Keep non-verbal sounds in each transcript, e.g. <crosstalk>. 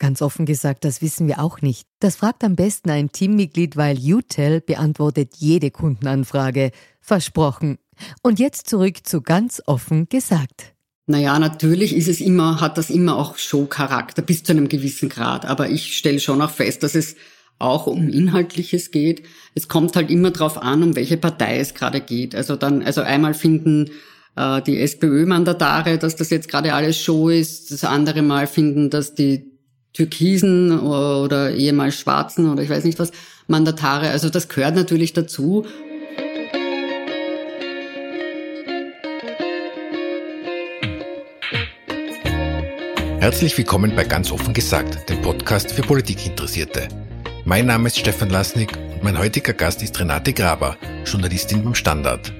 Ganz offen gesagt, das wissen wir auch nicht. Das fragt am besten ein Teammitglied, weil UTEL beantwortet jede Kundenanfrage. Versprochen. Und jetzt zurück zu ganz offen gesagt. Naja, natürlich ist es immer, hat das immer auch Show-Charakter bis zu einem gewissen Grad. Aber ich stelle schon auch fest, dass es auch um Inhaltliches geht. Es kommt halt immer darauf an, um welche Partei es gerade geht. Also dann, also einmal finden äh, die SPÖ-Mandatare, dass das jetzt gerade alles Show ist. Das andere Mal finden, dass die Türkisen oder ehemals Schwarzen oder ich weiß nicht was, Mandatare. Also das gehört natürlich dazu. Herzlich willkommen bei Ganz offen gesagt, dem Podcast für Politikinteressierte. Mein Name ist Stefan Lasnik und mein heutiger Gast ist Renate Graber, Journalistin beim Standard.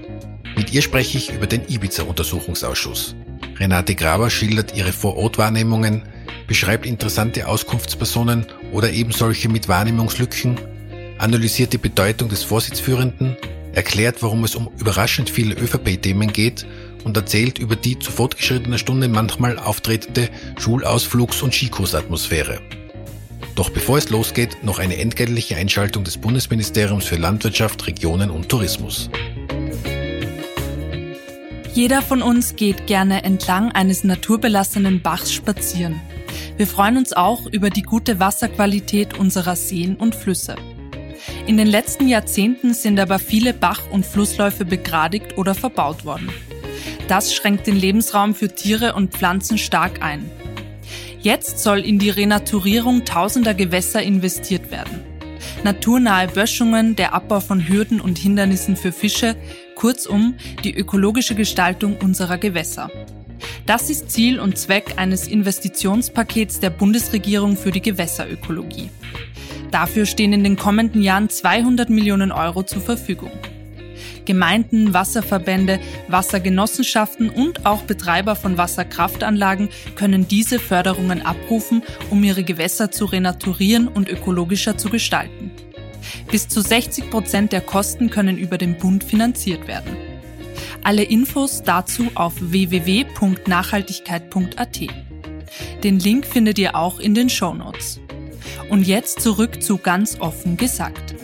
Mit ihr spreche ich über den Ibiza-Untersuchungsausschuss. Renate Graber schildert ihre Vorortwahrnehmungen, beschreibt interessante Auskunftspersonen oder eben solche mit Wahrnehmungslücken, analysiert die Bedeutung des Vorsitzführenden, erklärt, warum es um überraschend viele ÖVP-Themen geht und erzählt über die zu fortgeschrittener Stunde manchmal auftretende Schulausflugs- und Skikursatmosphäre. Doch bevor es losgeht, noch eine entgeltliche Einschaltung des Bundesministeriums für Landwirtschaft, Regionen und Tourismus. Jeder von uns geht gerne entlang eines naturbelassenen Bachs spazieren. Wir freuen uns auch über die gute Wasserqualität unserer Seen und Flüsse. In den letzten Jahrzehnten sind aber viele Bach- und Flussläufe begradigt oder verbaut worden. Das schränkt den Lebensraum für Tiere und Pflanzen stark ein. Jetzt soll in die Renaturierung tausender Gewässer investiert werden. Naturnahe Böschungen, der Abbau von Hürden und Hindernissen für Fische, kurzum die ökologische Gestaltung unserer Gewässer. Das ist Ziel und Zweck eines Investitionspakets der Bundesregierung für die Gewässerökologie. Dafür stehen in den kommenden Jahren 200 Millionen Euro zur Verfügung. Gemeinden, Wasserverbände, Wassergenossenschaften und auch Betreiber von Wasserkraftanlagen können diese Förderungen abrufen, um ihre Gewässer zu renaturieren und ökologischer zu gestalten. Bis zu 60 Prozent der Kosten können über den Bund finanziert werden. Alle Infos dazu auf www.nachhaltigkeit.at. Den Link findet ihr auch in den Show Notes. Und jetzt zurück zu ganz offen gesagt.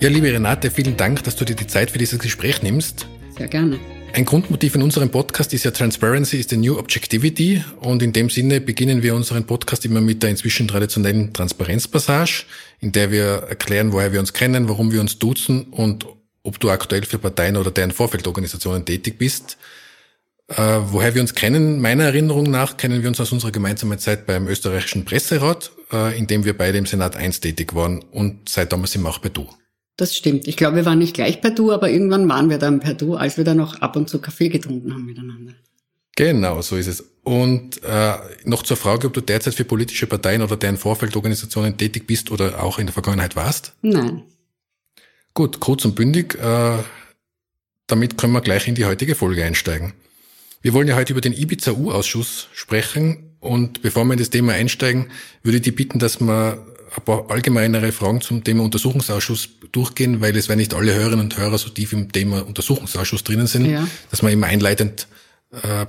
Ja, liebe Renate, vielen Dank, dass du dir die Zeit für dieses Gespräch nimmst. Sehr gerne. Ein Grundmotiv in unserem Podcast ist ja Transparency is the new objectivity und in dem Sinne beginnen wir unseren Podcast immer mit der inzwischen traditionellen Transparenzpassage, in der wir erklären, woher wir uns kennen, warum wir uns duzen und ob du aktuell für Parteien oder deren Vorfeldorganisationen tätig bist. Äh, woher wir uns kennen, meiner Erinnerung nach, kennen wir uns aus unserer gemeinsamen Zeit beim österreichischen Presserat, äh, in dem wir beide im Senat 1 tätig waren und seit damals sind wir auch bei Du. Das stimmt. Ich glaube, wir waren nicht gleich per Du, aber irgendwann waren wir dann per Du, als wir dann noch ab und zu Kaffee getrunken haben miteinander. Genau, so ist es. Und äh, noch zur Frage, ob du derzeit für politische Parteien oder deren Vorfeldorganisationen tätig bist oder auch in der Vergangenheit warst? Nein. Gut, kurz und bündig. Äh, damit können wir gleich in die heutige Folge einsteigen. Wir wollen ja heute über den Ibiza-U-Ausschuss sprechen. Und bevor wir in das Thema einsteigen, würde ich dich bitten, dass wir ein paar allgemeinere Fragen zum Thema Untersuchungsausschuss durchgehen, weil es, wenn nicht alle Hörerinnen und Hörer so tief im Thema Untersuchungsausschuss drinnen sind, ja. dass wir immer einleitend äh,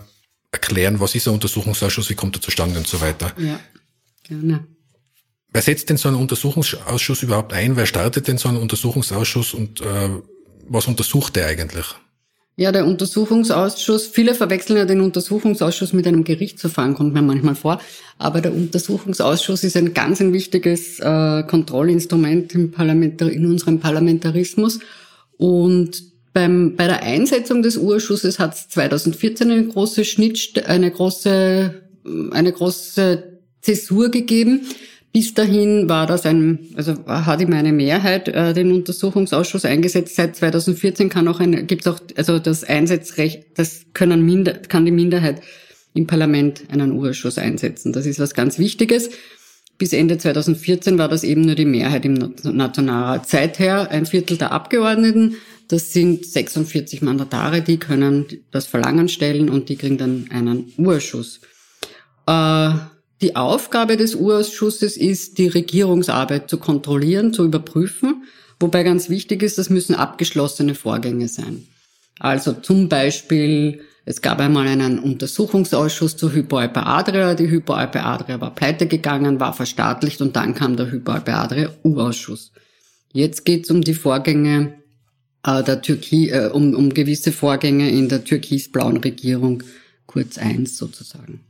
erklären, was ist ein Untersuchungsausschuss, wie kommt er zustande und so weiter. Ja, gerne. Wer setzt denn so einen Untersuchungsausschuss überhaupt ein? Wer startet denn so einen Untersuchungsausschuss und äh, was untersucht der eigentlich? Ja, der Untersuchungsausschuss, viele verwechseln ja den Untersuchungsausschuss mit einem Gerichtsverfahren, kommt mir manchmal vor. Aber der Untersuchungsausschuss ist ein ganz ein wichtiges äh, Kontrollinstrument im Parlamentar in unserem Parlamentarismus. Und beim, bei der Einsetzung des Urschusses hat es 2014 eine große Schnitt, eine große, eine große Zäsur gegeben. Bis dahin war das ein, also hat immer eine Mehrheit äh, den Untersuchungsausschuss eingesetzt. Seit 2014 kann auch ein, gibt's auch, also das Einsatzrecht, das können minder, kann die Minderheit im Parlament einen Urschuss einsetzen. Das ist was ganz Wichtiges. Bis Ende 2014 war das eben nur die Mehrheit im Nationalrat. Seither ein Viertel der Abgeordneten, das sind 46 Mandatare, die können das Verlangen stellen und die kriegen dann einen Urschuss. Äh, die Aufgabe des Urausschusses ist, die Regierungsarbeit zu kontrollieren, zu überprüfen, wobei ganz wichtig ist, das müssen abgeschlossene Vorgänge sein. Also zum Beispiel, es gab einmal einen Untersuchungsausschuss zur Hypoalpe Adria. Die Hypoalpe Adria war pleite gegangen, war verstaatlicht und dann kam der Hypoalpe Adria U-Ausschuss. Jetzt geht es um die Vorgänge äh, der Türkei, äh, um, um gewisse Vorgänge in der türkis-blauen Regierung, kurz eins sozusagen.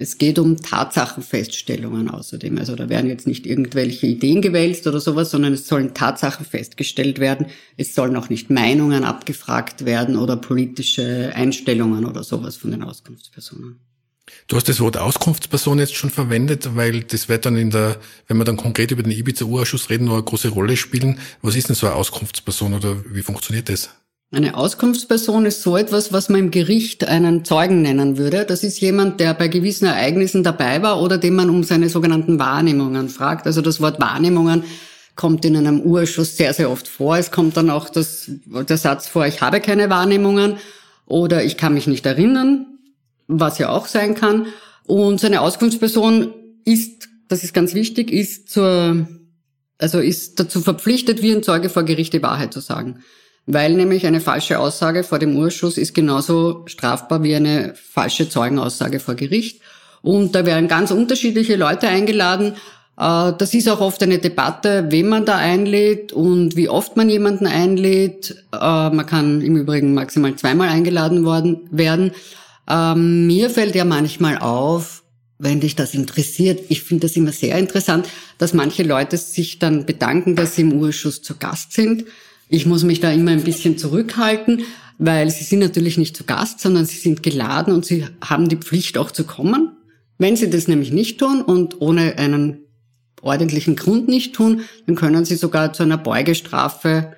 Es geht um Tatsachenfeststellungen außerdem. Also da werden jetzt nicht irgendwelche Ideen gewälzt oder sowas, sondern es sollen Tatsachen festgestellt werden. Es sollen auch nicht Meinungen abgefragt werden oder politische Einstellungen oder sowas von den Auskunftspersonen. Du hast das Wort Auskunftsperson jetzt schon verwendet, weil das wird dann in der, wenn wir dann konkret über den Ibiza-Urausschuss reden, noch eine große Rolle spielen. Was ist denn so eine Auskunftsperson oder wie funktioniert das? Eine Auskunftsperson ist so etwas, was man im Gericht einen Zeugen nennen würde. Das ist jemand, der bei gewissen Ereignissen dabei war oder den man um seine sogenannten Wahrnehmungen fragt. Also das Wort Wahrnehmungen kommt in einem Urschuss sehr, sehr oft vor. Es kommt dann auch das, der Satz vor, ich habe keine Wahrnehmungen oder ich kann mich nicht erinnern, was ja auch sein kann. Und seine Auskunftsperson ist, das ist ganz wichtig, ist zur, also ist dazu verpflichtet, wie ein Zeuge vor Gericht die Wahrheit zu sagen weil nämlich eine falsche Aussage vor dem Urschuss ist genauso strafbar wie eine falsche Zeugenaussage vor Gericht. Und da werden ganz unterschiedliche Leute eingeladen. Äh, das ist auch oft eine Debatte, wen man da einlädt und wie oft man jemanden einlädt. Äh, man kann im Übrigen maximal zweimal eingeladen worden werden. Ähm, mir fällt ja manchmal auf, wenn dich das interessiert, ich finde das immer sehr interessant, dass manche Leute sich dann bedanken, dass sie im Urschuss zu Gast sind. Ich muss mich da immer ein bisschen zurückhalten, weil sie sind natürlich nicht zu Gast, sondern sie sind geladen und sie haben die Pflicht auch zu kommen. Wenn sie das nämlich nicht tun und ohne einen ordentlichen Grund nicht tun, dann können sie sogar zu einer Beugestrafe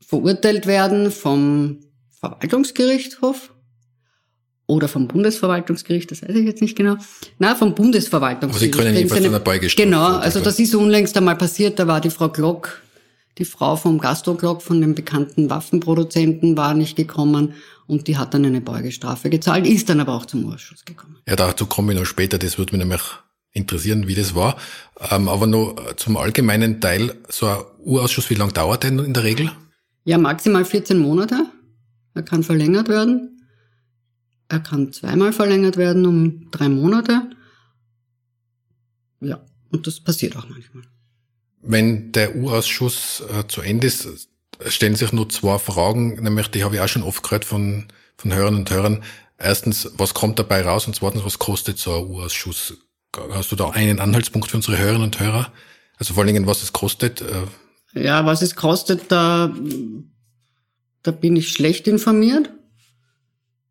verurteilt werden vom Verwaltungsgerichtshof oder vom Bundesverwaltungsgericht, das weiß ich jetzt nicht genau. Na, vom Bundesverwaltungsgericht. Aber Sie können jedenfalls zu einer Beugestrafe. Genau, also das ist unlängst einmal passiert, da war die Frau Glock die Frau vom Gastroglock, von dem bekannten Waffenproduzenten, war nicht gekommen und die hat dann eine Beugestrafe gezahlt, ist dann aber auch zum Urschuss gekommen. Ja, dazu komme ich noch später, das würde mich nämlich interessieren, wie das war. Ähm, aber nur zum allgemeinen Teil, so ein Urausschuss, wie lange dauert denn in der Regel? Ja, maximal 14 Monate. Er kann verlängert werden. Er kann zweimal verlängert werden um drei Monate. Ja, und das passiert auch manchmal. Wenn der U-Ausschuss äh, zu Ende ist, stellen sich nur zwei Fragen, nämlich die habe ich auch schon oft gehört von, von Hörern und Hörern. Erstens, was kommt dabei raus? Und zweitens, was kostet so ein U-Ausschuss? Hast du da einen Anhaltspunkt für unsere Hörerinnen und Hörer? Also vor allen Dingen, was es kostet? Äh, ja, was es kostet, da, da bin ich schlecht informiert.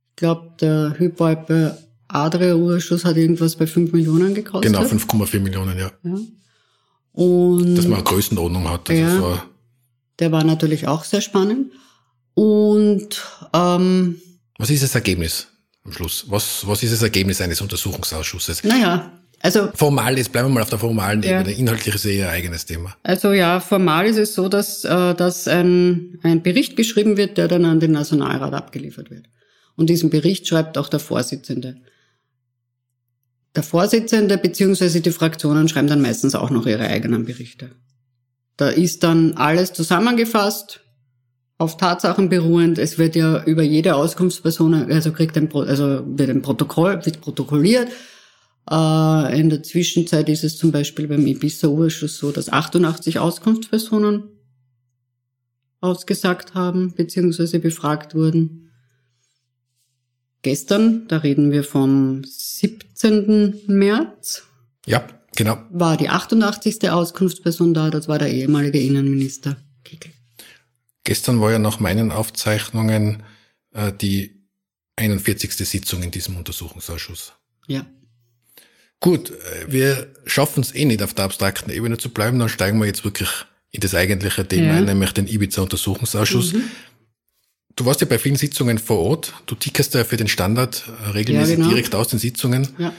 Ich glaube, der Hypoalpe Adria Urschuss hat irgendwas bei 5 Millionen gekostet. Genau, 5,4 Millionen, ja. ja. Und Dass man eine Größenordnung hat. Also ja, so der war natürlich auch sehr spannend. Und ähm, was ist das Ergebnis am Schluss? Was, was ist das Ergebnis eines Untersuchungsausschusses? Naja, also formal, jetzt bleiben wir mal auf der formalen ja. Ebene. Inhaltlich ist eh ihr eigenes Thema. Also ja, formal ist es so, dass, äh, dass ein, ein Bericht geschrieben wird, der dann an den Nationalrat abgeliefert wird. Und diesen Bericht schreibt auch der Vorsitzende. Der Vorsitzende bzw. die Fraktionen schreiben dann meistens auch noch ihre eigenen Berichte. Da ist dann alles zusammengefasst, auf Tatsachen beruhend. Es wird ja über jede Auskunftsperson, also kriegt ein, also wird ein Protokoll, wird protokolliert. Äh, in der Zwischenzeit ist es zum Beispiel beim Ibiza-Urschuss so, dass 88 Auskunftspersonen ausgesagt haben, beziehungsweise befragt wurden gestern, da reden wir vom 17. März. Ja, genau. War die 88. Auskunftsperson da, das war der ehemalige Innenminister Kickel. Gestern war ja nach meinen Aufzeichnungen äh, die 41. Sitzung in diesem Untersuchungsausschuss. Ja. Gut, äh, wir schaffen es eh nicht auf der abstrakten Ebene zu bleiben, dann steigen wir jetzt wirklich in das eigentliche Thema ja. ein, nämlich den Ibiza-Untersuchungsausschuss. Mhm. Du warst ja bei vielen Sitzungen vor Ort. Du tickerst ja für den Standard äh, regelmäßig ja, genau. direkt aus den Sitzungen. Ja.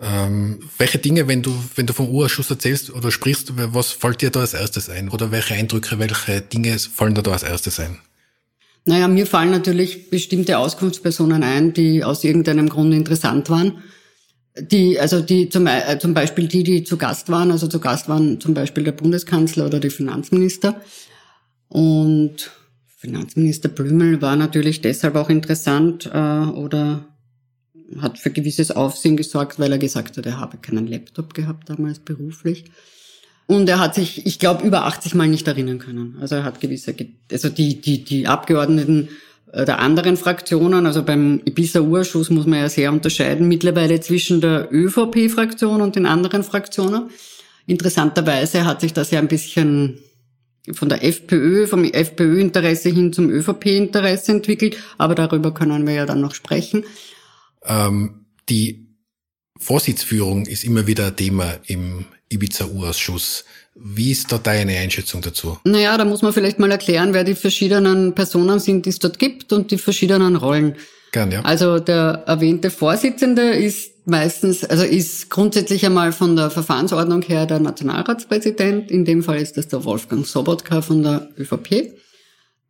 Ähm, welche Dinge, wenn du, wenn du vom Urausschuss erzählst oder sprichst, was fällt dir da als erstes ein? Oder welche Eindrücke, welche Dinge fallen da, da als erstes ein? Naja, mir fallen natürlich bestimmte Auskunftspersonen ein, die aus irgendeinem Grund interessant waren. Die, also die zum, äh, zum Beispiel die, die zu Gast waren, also zu Gast waren zum Beispiel der Bundeskanzler oder die Finanzminister. Und Finanzminister Blümel war natürlich deshalb auch interessant äh, oder hat für gewisses Aufsehen gesorgt, weil er gesagt hat, er habe keinen Laptop gehabt damals beruflich. Und er hat sich, ich glaube, über 80 Mal nicht erinnern können. Also er hat gewisse, also die, die, die Abgeordneten äh, der anderen Fraktionen, also beim Ibiza-Urschuss muss man ja sehr unterscheiden mittlerweile zwischen der ÖVP-Fraktion und den anderen Fraktionen. Interessanterweise hat sich das ja ein bisschen von der FPÖ, vom FPÖ-Interesse hin zum ÖVP-Interesse entwickelt, aber darüber können wir ja dann noch sprechen. Ähm, die Vorsitzführung ist immer wieder ein Thema im Ibiza-U-Ausschuss. Wie ist da deine Einschätzung dazu? Naja, da muss man vielleicht mal erklären, wer die verschiedenen Personen sind, die es dort gibt und die verschiedenen Rollen. Gern, ja. Also der erwähnte Vorsitzende ist meistens, also ist grundsätzlich einmal von der Verfahrensordnung her der Nationalratspräsident. In dem Fall ist das der Wolfgang Sobotka von der ÖVP.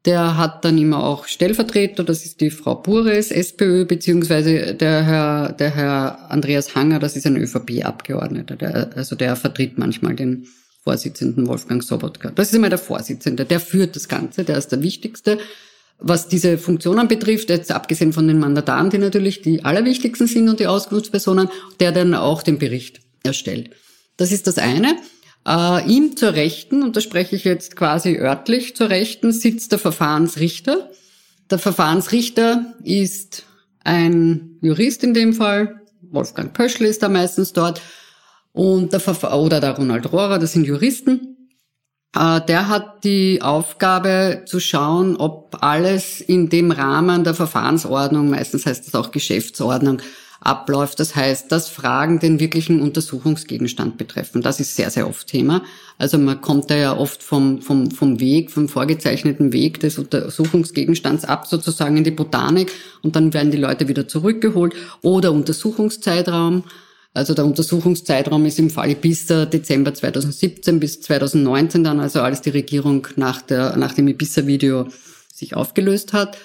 Der hat dann immer auch Stellvertreter, das ist die Frau Bures, SPÖ, beziehungsweise der Herr, der Herr Andreas Hanger, das ist ein ÖVP-Abgeordneter, der, also der vertritt manchmal den Vorsitzenden Wolfgang Sobotka. Das ist immer der Vorsitzende, der führt das Ganze, der ist der Wichtigste. Was diese Funktionen betrifft, jetzt abgesehen von den Mandataren, die natürlich die allerwichtigsten sind und die Auskunftspersonen, der dann auch den Bericht erstellt. Das ist das eine. Äh, ihm zur Rechten, und da spreche ich jetzt quasi örtlich zur Rechten, sitzt der Verfahrensrichter. Der Verfahrensrichter ist ein Jurist in dem Fall, Wolfgang Pöschl ist da meistens dort, und der Verfa oder der Ronald Rohrer, das sind Juristen. Äh, der hat die Aufgabe zu schauen, ob alles in dem Rahmen der Verfahrensordnung, meistens heißt das auch Geschäftsordnung, abläuft. Das heißt, dass Fragen den wirklichen Untersuchungsgegenstand betreffen. Das ist sehr, sehr oft Thema. Also man kommt da ja oft vom, vom, vom Weg, vom vorgezeichneten Weg des Untersuchungsgegenstands ab, sozusagen in die Botanik und dann werden die Leute wieder zurückgeholt oder Untersuchungszeitraum. Also der Untersuchungszeitraum ist im Fall bis Dezember 2017 bis 2019 dann, also als die Regierung nach, der, nach dem Ibiza-Video sich aufgelöst hat.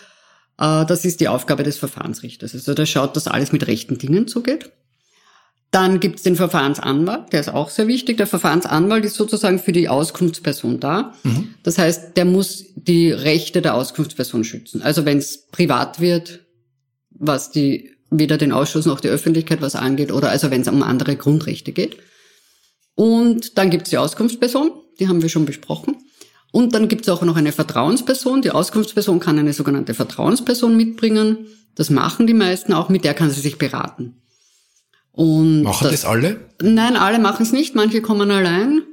Äh, das ist die Aufgabe des Verfahrensrichters. Also der schaut, dass alles mit rechten Dingen zugeht. Dann gibt es den Verfahrensanwalt, der ist auch sehr wichtig. Der Verfahrensanwalt ist sozusagen für die Auskunftsperson da. Mhm. Das heißt, der muss die Rechte der Auskunftsperson schützen. Also wenn es privat wird, was die weder den Ausschuss noch die Öffentlichkeit was angeht, oder also wenn es um andere Grundrechte geht. Und dann gibt es die Auskunftsperson, die haben wir schon besprochen. Und dann gibt es auch noch eine Vertrauensperson. Die Auskunftsperson kann eine sogenannte Vertrauensperson mitbringen. Das machen die meisten auch, mit der kann sie sich beraten. Und machen das, das alle? Nein, alle machen es nicht. Manche kommen allein.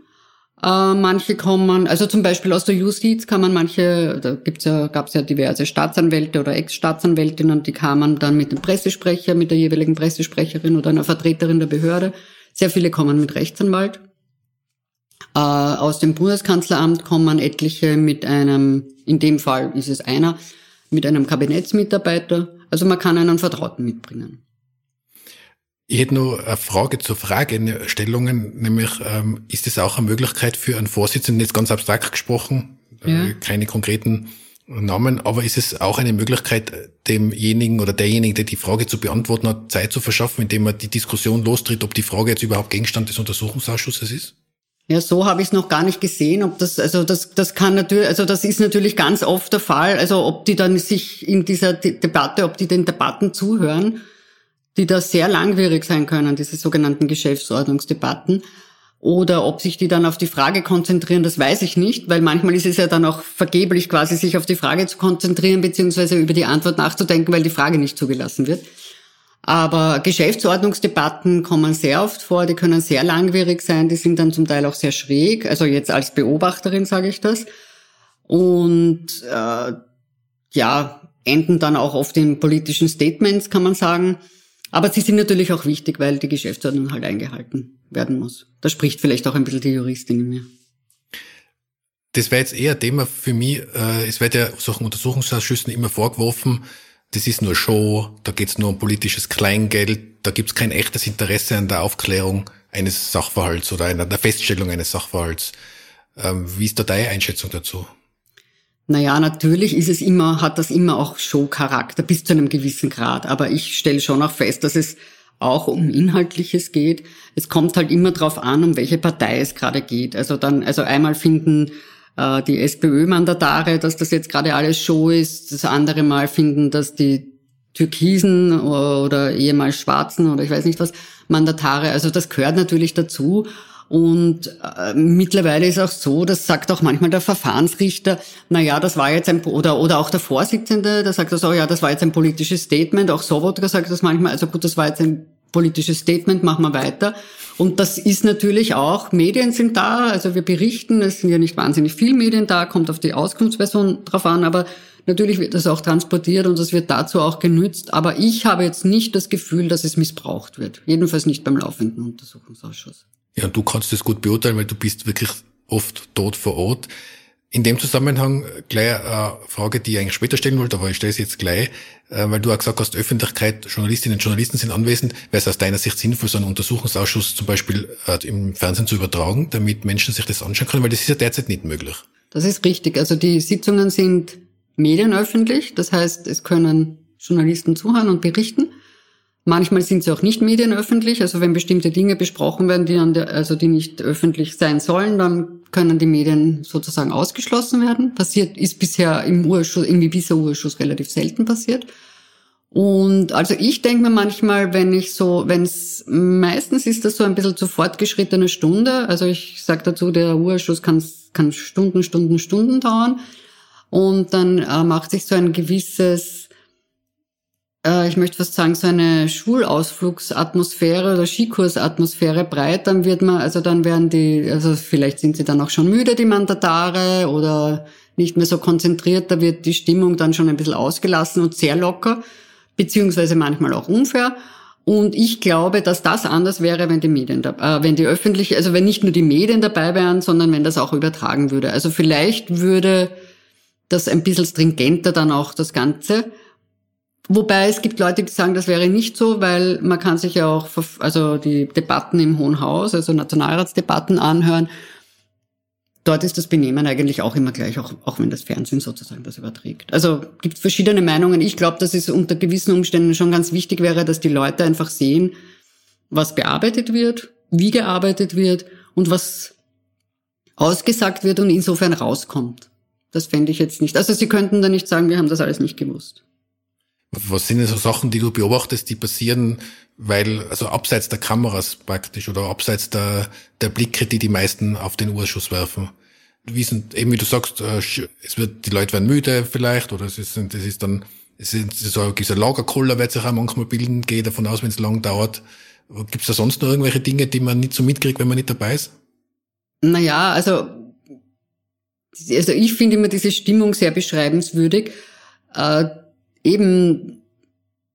Äh, manche kommen, also zum Beispiel aus der Justiz kann man manche, da gibt's ja, gab's ja diverse Staatsanwälte oder Ex-Staatsanwältinnen, die kamen dann mit dem Pressesprecher, mit der jeweiligen Pressesprecherin oder einer Vertreterin der Behörde. Sehr viele kommen mit Rechtsanwalt. Äh, aus dem Bundeskanzleramt kommen etliche mit einem, in dem Fall ist es einer, mit einem Kabinettsmitarbeiter. Also man kann einen Vertrauten mitbringen. Ich hätte nur eine Frage zur Fragestellungen, nämlich ähm, ist es auch eine Möglichkeit für einen Vorsitzenden, jetzt ganz abstrakt gesprochen, äh, ja. äh, keine konkreten Namen, aber ist es auch eine Möglichkeit, demjenigen oder derjenigen, der die Frage zu beantworten hat, Zeit zu verschaffen, indem er die Diskussion lostritt, ob die Frage jetzt überhaupt Gegenstand des Untersuchungsausschusses ist? Ja, so habe ich es noch gar nicht gesehen. Ob das, also das, das kann natürlich, also das ist natürlich ganz oft der Fall. Also ob die dann sich in dieser De Debatte, ob die den Debatten zuhören, die da sehr langwierig sein können, diese sogenannten Geschäftsordnungsdebatten. Oder ob sich die dann auf die Frage konzentrieren, das weiß ich nicht, weil manchmal ist es ja dann auch vergeblich quasi, sich auf die Frage zu konzentrieren, beziehungsweise über die Antwort nachzudenken, weil die Frage nicht zugelassen wird. Aber Geschäftsordnungsdebatten kommen sehr oft vor, die können sehr langwierig sein, die sind dann zum Teil auch sehr schräg. Also jetzt als Beobachterin sage ich das. und äh, ja, enden dann auch oft in politischen Statements, kann man sagen. Aber sie sind natürlich auch wichtig, weil die Geschäftsordnung halt eingehalten werden muss. Da spricht vielleicht auch ein bisschen die Juristin in mir. Das wäre jetzt eher ein Thema für mich. Äh, es wird ja solchen Untersuchungsausschüssen immer vorgeworfen, das ist nur Show, da geht's nur um politisches Kleingeld, da gibt's kein echtes Interesse an der Aufklärung eines Sachverhalts oder an der Feststellung eines Sachverhalts. Ähm, wie ist da deine Einschätzung dazu? Naja, natürlich ist es immer, hat das immer auch Show-Charakter bis zu einem gewissen Grad. Aber ich stelle schon auch fest, dass es auch um Inhaltliches geht. Es kommt halt immer darauf an, um welche Partei es gerade geht. Also dann, also einmal finden äh, die SPÖ-Mandatare, dass das jetzt gerade alles Show ist. Das andere Mal finden, dass die Türkisen oder ehemals Schwarzen oder ich weiß nicht was Mandatare. Also das gehört natürlich dazu. Und äh, mittlerweile ist auch so, das sagt auch manchmal der Verfahrensrichter, na ja, das war jetzt ein, oder, oder auch der Vorsitzende, der sagt das auch, ja, das war jetzt ein politisches Statement. Auch Sobotka sagt das manchmal, also gut, das war jetzt ein politisches Statement, machen wir weiter. Und das ist natürlich auch, Medien sind da, also wir berichten, es sind ja nicht wahnsinnig viele Medien da, kommt auf die Auskunftsperson drauf an, aber natürlich wird das auch transportiert und das wird dazu auch genützt. Aber ich habe jetzt nicht das Gefühl, dass es missbraucht wird. Jedenfalls nicht beim laufenden Untersuchungsausschuss. Ja, du kannst das gut beurteilen, weil du bist wirklich oft dort vor Ort. In dem Zusammenhang gleich eine Frage, die ich eigentlich später stellen wollte, aber ich stelle sie jetzt gleich, äh, weil du auch gesagt hast, Öffentlichkeit, Journalistinnen und Journalisten sind anwesend. Wäre es aus deiner Sicht sinnvoll, so einen Untersuchungsausschuss zum Beispiel äh, im Fernsehen zu übertragen, damit Menschen sich das anschauen können? Weil das ist ja derzeit nicht möglich. Das ist richtig. Also die Sitzungen sind medienöffentlich. Das heißt, es können Journalisten zuhören und berichten. Manchmal sind sie auch nicht medienöffentlich. Also wenn bestimmte Dinge besprochen werden, die, an der, also die nicht öffentlich sein sollen, dann können die Medien sozusagen ausgeschlossen werden. Passiert ist bisher im Urschuss, im Ibiza-Urschuss relativ selten passiert. Und also ich denke mir manchmal, wenn ich so, wenn es meistens ist das so ein bisschen zu fortgeschrittene Stunde. Also ich sage dazu, der Urschuss kann, kann Stunden, Stunden, Stunden dauern. Und dann äh, macht sich so ein gewisses äh, ich möchte fast sagen, so eine Schulausflugsatmosphäre oder Skikursatmosphäre breit, dann wird man, also dann werden die, also vielleicht sind sie dann auch schon müde, die Mandatare, oder nicht mehr so konzentriert, da wird die Stimmung dann schon ein bisschen ausgelassen und sehr locker, beziehungsweise manchmal auch unfair. Und ich glaube, dass das anders wäre, wenn die Medien, äh, wenn die öffentliche, also wenn nicht nur die Medien dabei wären, sondern wenn das auch übertragen würde. Also vielleicht würde das ein bisschen stringenter dann auch das Ganze. Wobei es gibt Leute, die sagen, das wäre nicht so, weil man kann sich ja auch also die Debatten im Hohen Haus, also Nationalratsdebatten anhören. Dort ist das Benehmen eigentlich auch immer gleich, auch, auch wenn das Fernsehen sozusagen das überträgt. Also gibt verschiedene Meinungen. Ich glaube, dass es unter gewissen Umständen schon ganz wichtig wäre, dass die Leute einfach sehen, was bearbeitet wird, wie gearbeitet wird und was ausgesagt wird und insofern rauskommt. Das fände ich jetzt nicht. Also Sie könnten da nicht sagen, wir haben das alles nicht gewusst. Was sind denn so Sachen, die du beobachtest, die passieren, weil, also abseits der Kameras praktisch oder abseits der, der Blicke, die die meisten auf den Urschuss werfen? Wie sind, eben wie du sagst, äh, es wird, die Leute werden müde vielleicht oder es ist, es ist dann, es ist so, dieser Lagerkoller wird sich auch manchmal bilden, gehe davon aus, wenn es lang dauert. Gibt es da sonst noch irgendwelche Dinge, die man nicht so mitkriegt, wenn man nicht dabei ist? Naja, also, also ich finde immer diese Stimmung sehr beschreibenswürdig. Äh, eben,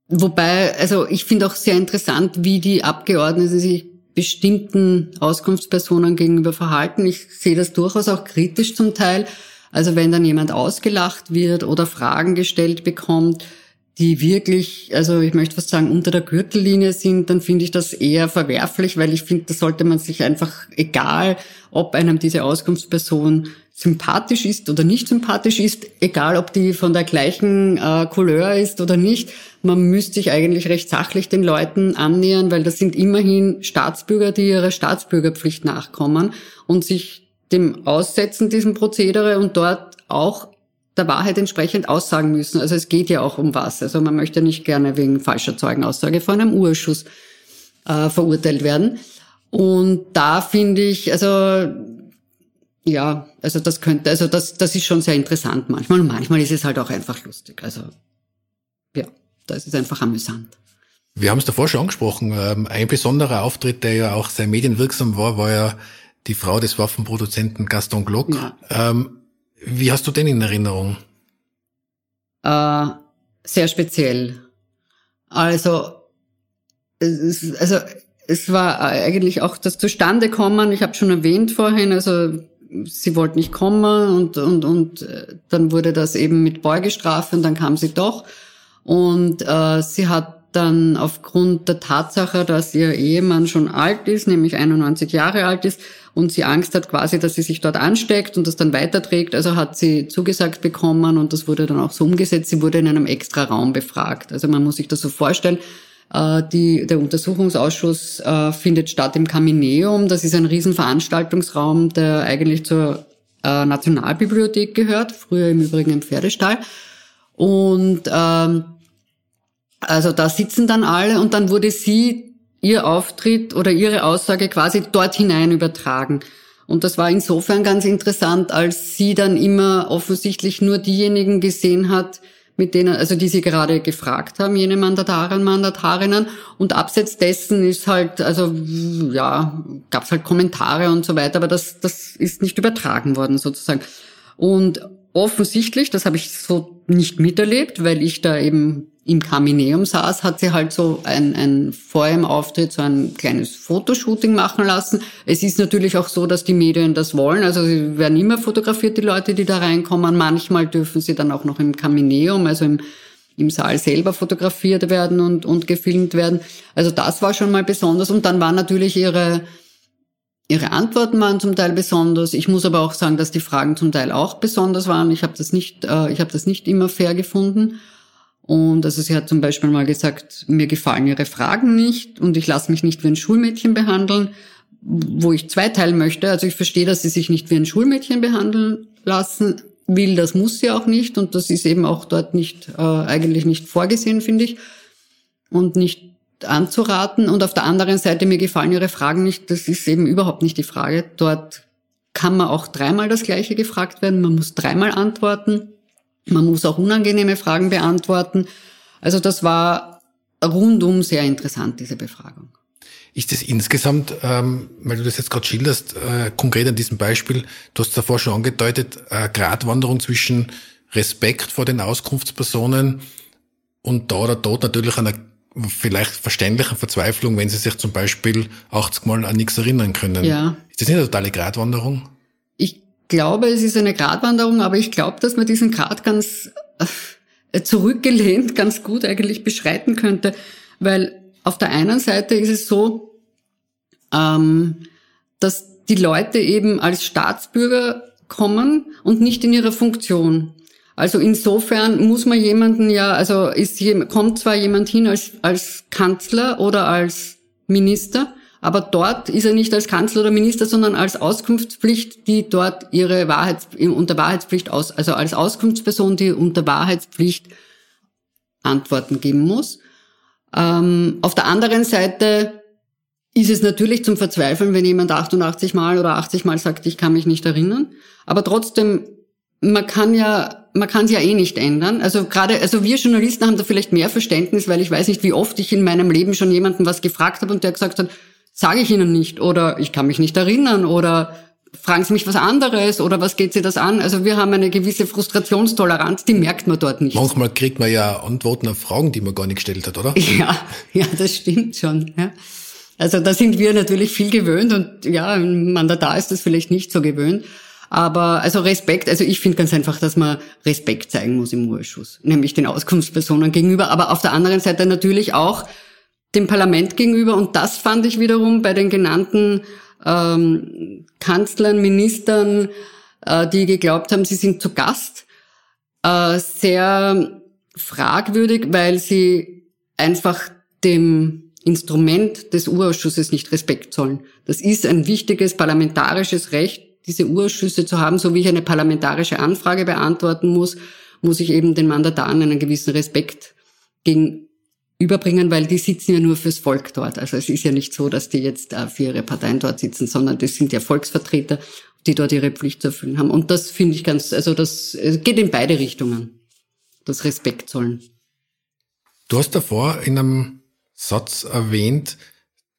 wobei, also ich finde auch sehr interessant, wie die Abgeordneten sich bestimmten Auskunftspersonen gegenüber verhalten. Ich sehe das durchaus auch kritisch zum Teil. Also wenn dann jemand ausgelacht wird oder Fragen gestellt bekommt, die wirklich, also ich möchte fast sagen, unter der Gürtellinie sind, dann finde ich das eher verwerflich, weil ich finde, da sollte man sich einfach, egal ob einem diese Auskunftsperson sympathisch ist oder nicht sympathisch ist, egal ob die von der gleichen äh, Couleur ist oder nicht. Man müsste sich eigentlich recht sachlich den Leuten annähern, weil das sind immerhin Staatsbürger, die ihrer Staatsbürgerpflicht nachkommen und sich dem aussetzen, diesem Prozedere und dort auch der Wahrheit entsprechend aussagen müssen. Also es geht ja auch um was. Also man möchte nicht gerne wegen falscher Zeugenaussage vor einem Urschuss äh, verurteilt werden. Und da finde ich, also ja, also das könnte, also das, das ist schon sehr interessant manchmal. Und manchmal ist es halt auch einfach lustig. Also ja, da ist es einfach amüsant. Wir haben es davor schon angesprochen. Ähm, ein besonderer Auftritt, der ja auch sehr medienwirksam war, war ja die Frau des Waffenproduzenten Gaston Glock. Ja. Ähm, Wie hast du den in Erinnerung? Äh, sehr speziell. Also, es, also es war eigentlich auch das Zustandekommen. Ich habe schon erwähnt vorhin, also sie wollte nicht kommen und und und äh, dann wurde das eben mit Beugestrafe und dann kam sie doch und äh, sie hat dann aufgrund der Tatsache, dass ihr Ehemann schon alt ist, nämlich 91 Jahre alt ist, und sie Angst hat quasi, dass sie sich dort ansteckt und das dann weiterträgt. Also hat sie zugesagt bekommen und das wurde dann auch so umgesetzt. Sie wurde in einem extra Raum befragt. Also man muss sich das so vorstellen. Äh, die, der Untersuchungsausschuss äh, findet statt im Kamineum. Das ist ein Riesenveranstaltungsraum, der eigentlich zur äh, Nationalbibliothek gehört, früher im Übrigen im Pferdestall. Und ähm, also da sitzen dann alle und dann wurde sie ihr Auftritt oder ihre Aussage quasi dort hinein übertragen. Und das war insofern ganz interessant, als sie dann immer offensichtlich nur diejenigen gesehen hat, mit denen, also die sie gerade gefragt haben, jene Mandatarinnen, Mandatarinnen. Und abseits dessen ist halt, also ja, gab's halt Kommentare und so weiter, aber das, das ist nicht übertragen worden sozusagen. Und offensichtlich, das habe ich so nicht miterlebt, weil ich da eben im Kamineum saß, hat sie halt so ein, ein vor ihrem Auftritt so ein kleines Fotoshooting machen lassen. Es ist natürlich auch so, dass die Medien das wollen. Also sie werden immer fotografiert, die Leute, die da reinkommen. Manchmal dürfen sie dann auch noch im Kamineum, also im, im Saal selber fotografiert werden und, und gefilmt werden. Also das war schon mal besonders. Und dann war natürlich ihre, Ihre Antworten waren zum Teil besonders. Ich muss aber auch sagen, dass die Fragen zum Teil auch besonders waren. Ich habe das nicht, äh, ich habe das nicht immer fair gefunden. Und also sie hat zum Beispiel mal gesagt, mir gefallen ihre Fragen nicht und ich lasse mich nicht wie ein Schulmädchen behandeln, wo ich zweiteilen möchte. Also ich verstehe, dass sie sich nicht wie ein Schulmädchen behandeln lassen will, das muss sie auch nicht und das ist eben auch dort nicht äh, eigentlich nicht vorgesehen, finde ich, und nicht anzuraten. Und auf der anderen Seite mir gefallen ihre Fragen nicht. Das ist eben überhaupt nicht die Frage. Dort kann man auch dreimal das Gleiche gefragt werden. Man muss dreimal antworten. Man muss auch unangenehme Fragen beantworten. Also das war rundum sehr interessant, diese Befragung. Ist es insgesamt, ähm, weil du das jetzt gerade schilderst, äh, konkret an diesem Beispiel, du hast davor schon angedeutet, äh, Gratwanderung zwischen Respekt vor den Auskunftspersonen und da oder dort natürlich einer vielleicht verständlichen Verzweiflung, wenn sie sich zum Beispiel 80 Mal an nichts erinnern können. Ja. Ist das nicht eine totale Gratwanderung? Glaube, es ist eine Gratwanderung, aber ich glaube, dass man diesen Grad ganz äh, zurückgelehnt ganz gut eigentlich beschreiten könnte, weil auf der einen Seite ist es so, ähm, dass die Leute eben als Staatsbürger kommen und nicht in ihrer Funktion. Also insofern muss man jemanden ja, also ist, kommt zwar jemand hin als, als Kanzler oder als Minister, aber dort ist er nicht als Kanzler oder Minister, sondern als Auskunftspflicht, die dort ihre Wahrheits, unter Wahrheitspflicht aus, also als Auskunftsperson, die unter Wahrheitspflicht Antworten geben muss. Ähm, auf der anderen Seite ist es natürlich zum Verzweifeln, wenn jemand 88 Mal oder 80 Mal sagt, ich kann mich nicht erinnern. Aber trotzdem, man kann ja, man kann es ja eh nicht ändern. Also gerade, also wir Journalisten haben da vielleicht mehr Verständnis, weil ich weiß nicht, wie oft ich in meinem Leben schon jemanden was gefragt habe und der gesagt hat, sage ich Ihnen nicht oder ich kann mich nicht erinnern oder fragen Sie mich was anderes oder was geht Sie das an? Also wir haben eine gewisse Frustrationstoleranz, die merkt man dort nicht. Manchmal kriegt man ja Antworten auf Fragen, die man gar nicht gestellt hat, oder? <laughs> Ja, ja, das stimmt schon. Ja. Also da sind wir natürlich viel gewöhnt und ja, ein Mandatar ist das vielleicht nicht so gewöhnt. Aber also Respekt, also ich finde ganz einfach, dass man Respekt zeigen muss im Urschuss, nämlich den Auskunftspersonen gegenüber, aber auf der anderen Seite natürlich auch dem Parlament gegenüber. Und das fand ich wiederum bei den genannten ähm, Kanzlern, Ministern, äh, die geglaubt haben, sie sind zu Gast, äh, sehr fragwürdig, weil sie einfach dem Instrument des Urausschusses nicht Respekt zollen. Das ist ein wichtiges parlamentarisches Recht, diese Urausschüsse zu haben, so wie ich eine parlamentarische Anfrage beantworten muss, muss ich eben den Mandataren einen gewissen Respekt gegen überbringen, weil die sitzen ja nur fürs Volk dort. Also es ist ja nicht so, dass die jetzt äh, für ihre Parteien dort sitzen, sondern das sind ja Volksvertreter, die dort ihre Pflicht zu erfüllen haben. Und das finde ich ganz, also das geht in beide Richtungen, das Respekt zollen. Du hast davor in einem Satz erwähnt,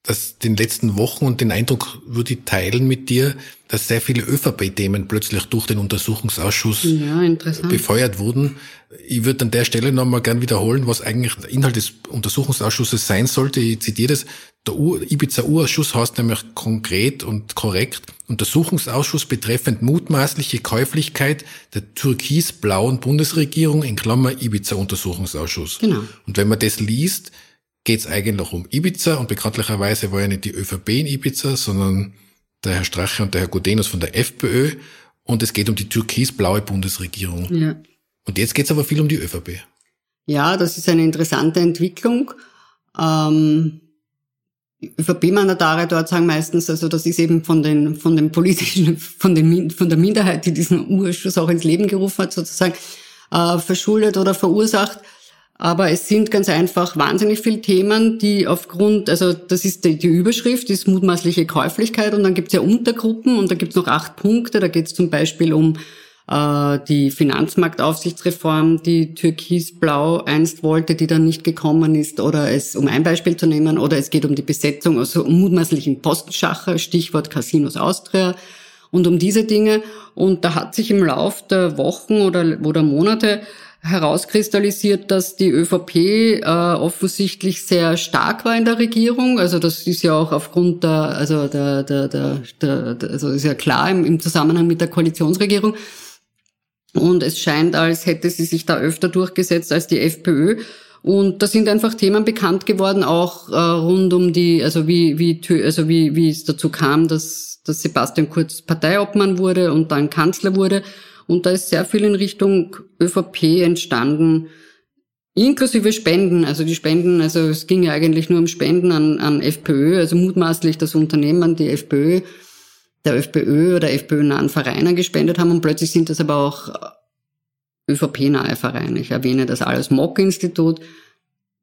dass den letzten Wochen und den Eindruck würde ich teilen mit dir, dass sehr viele ÖVP-Themen plötzlich durch den Untersuchungsausschuss ja, befeuert wurden. Ich würde an der Stelle nochmal gern wiederholen, was eigentlich der Inhalt des Untersuchungsausschusses sein sollte. Ich zitiere das. Der Ibiza-Urausschuss heißt nämlich konkret und korrekt Untersuchungsausschuss betreffend mutmaßliche Käuflichkeit der türkis-blauen Bundesregierung in Klammer Ibiza-Untersuchungsausschuss. Genau. Und wenn man das liest, geht es eigentlich um Ibiza und bekanntlicherweise war ja nicht die ÖVP in Ibiza, sondern der Herr Strache und der Herr Gudenus von der FPÖ und es geht um die türkis-blaue Bundesregierung. Ja. Und jetzt geht es aber viel um die ÖVP. Ja, das ist eine interessante Entwicklung. Ähm, ÖVP-Mandatare dort sagen meistens, also das ist eben von den, von den politischen, von, den, von der Minderheit, die diesen Urschuss auch ins Leben gerufen hat, sozusagen, äh, verschuldet oder verursacht. Aber es sind ganz einfach wahnsinnig viele Themen, die aufgrund, also das ist die, die Überschrift, ist mutmaßliche Käuflichkeit und dann gibt es ja Untergruppen und da gibt es noch acht Punkte. Da geht es zum Beispiel um äh, die Finanzmarktaufsichtsreform, die Türkis-Blau einst wollte, die dann nicht gekommen ist, oder es, um ein Beispiel zu nehmen, oder es geht um die Besetzung, also um mutmaßlichen Postenschacher, Stichwort Casinos Austria, und um diese Dinge. Und da hat sich im Lauf der Wochen oder, oder Monate herauskristallisiert, dass die ÖVP äh, offensichtlich sehr stark war in der Regierung. Also das ist ja auch aufgrund der, also der, der, der, der, also ist ja klar im, im Zusammenhang mit der Koalitionsregierung. Und es scheint, als hätte sie sich da öfter durchgesetzt als die FPÖ. Und da sind einfach Themen bekannt geworden, auch äh, rund um die, also wie, wie, also wie, wie es dazu kam, dass, dass Sebastian Kurz Parteiobmann wurde und dann Kanzler wurde. Und da ist sehr viel in Richtung ÖVP entstanden, inklusive Spenden. Also die Spenden, also es ging ja eigentlich nur um Spenden an, an FPÖ, also mutmaßlich das Unternehmen, die FPÖ, der FPÖ oder FPÖ-nahen Vereine gespendet haben und plötzlich sind das aber auch ÖVP-nahe Vereine. Ich erwähne das alles Mock-Institut,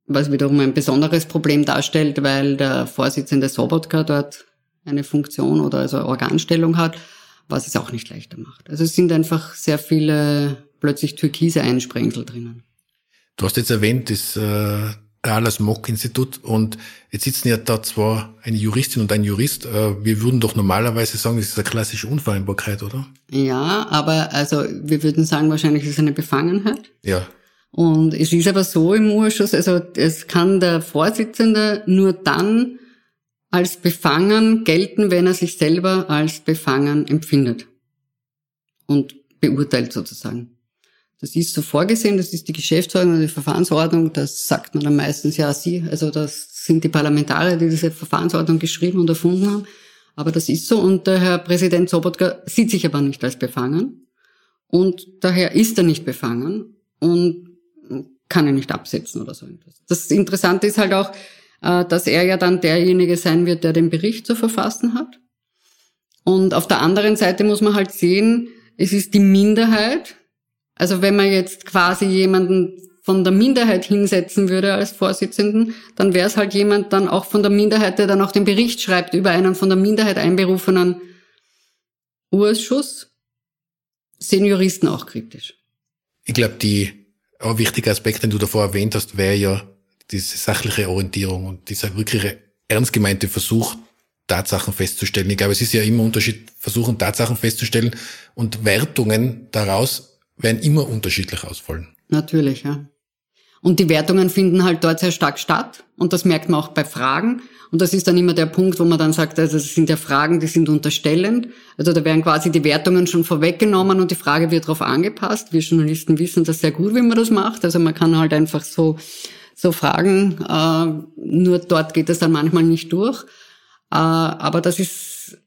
was wiederum ein besonderes Problem darstellt, weil der Vorsitzende Sobotka dort eine Funktion oder also Organstellung hat was es auch nicht leichter macht. Also es sind einfach sehr viele plötzlich türkise Einsprengsel drinnen. Du hast jetzt erwähnt, das äh, Dallas Mock Institut und jetzt sitzen ja da zwar eine Juristin und ein Jurist. Äh, wir würden doch normalerweise sagen, das ist eine klassische Unvereinbarkeit, oder? Ja, aber also wir würden sagen, wahrscheinlich ist es eine Befangenheit. Ja. Und es ist aber so im Urschuss, also es kann der Vorsitzende nur dann als befangen gelten, wenn er sich selber als befangen empfindet und beurteilt sozusagen. Das ist so vorgesehen, das ist die Geschäftsordnung, die Verfahrensordnung, das sagt man dann meistens ja sie, also das sind die Parlamentarier, die diese Verfahrensordnung geschrieben und erfunden haben. Aber das ist so und der Herr Präsident Sobotka sieht sich aber nicht als befangen und daher ist er nicht befangen und kann er nicht absetzen oder so etwas. Das Interessante ist halt auch, dass er ja dann derjenige sein wird, der den Bericht zu verfassen hat. Und auf der anderen Seite muss man halt sehen, es ist die Minderheit. Also wenn man jetzt quasi jemanden von der Minderheit hinsetzen würde als Vorsitzenden, dann wäre es halt jemand dann auch von der Minderheit, der dann auch den Bericht schreibt über einen von der Minderheit einberufenen Urschuss. Sehen Juristen auch kritisch. Ich glaube, die auch wichtige Aspekt, den du davor erwähnt hast, wäre ja diese sachliche Orientierung und dieser wirkliche ernst gemeinte Versuch, Tatsachen festzustellen. Ich glaube, es ist ja immer Unterschied, versuchen Tatsachen festzustellen und Wertungen daraus werden immer unterschiedlich ausfallen. Natürlich, ja. Und die Wertungen finden halt dort sehr stark statt und das merkt man auch bei Fragen. Und das ist dann immer der Punkt, wo man dann sagt, also das sind ja Fragen, die sind unterstellend. Also da werden quasi die Wertungen schon vorweggenommen und die Frage wird darauf angepasst. Wir Journalisten wissen das sehr gut, wie man das macht. Also man kann halt einfach so so Fragen. Äh, nur dort geht es dann manchmal nicht durch. Äh, aber das ist,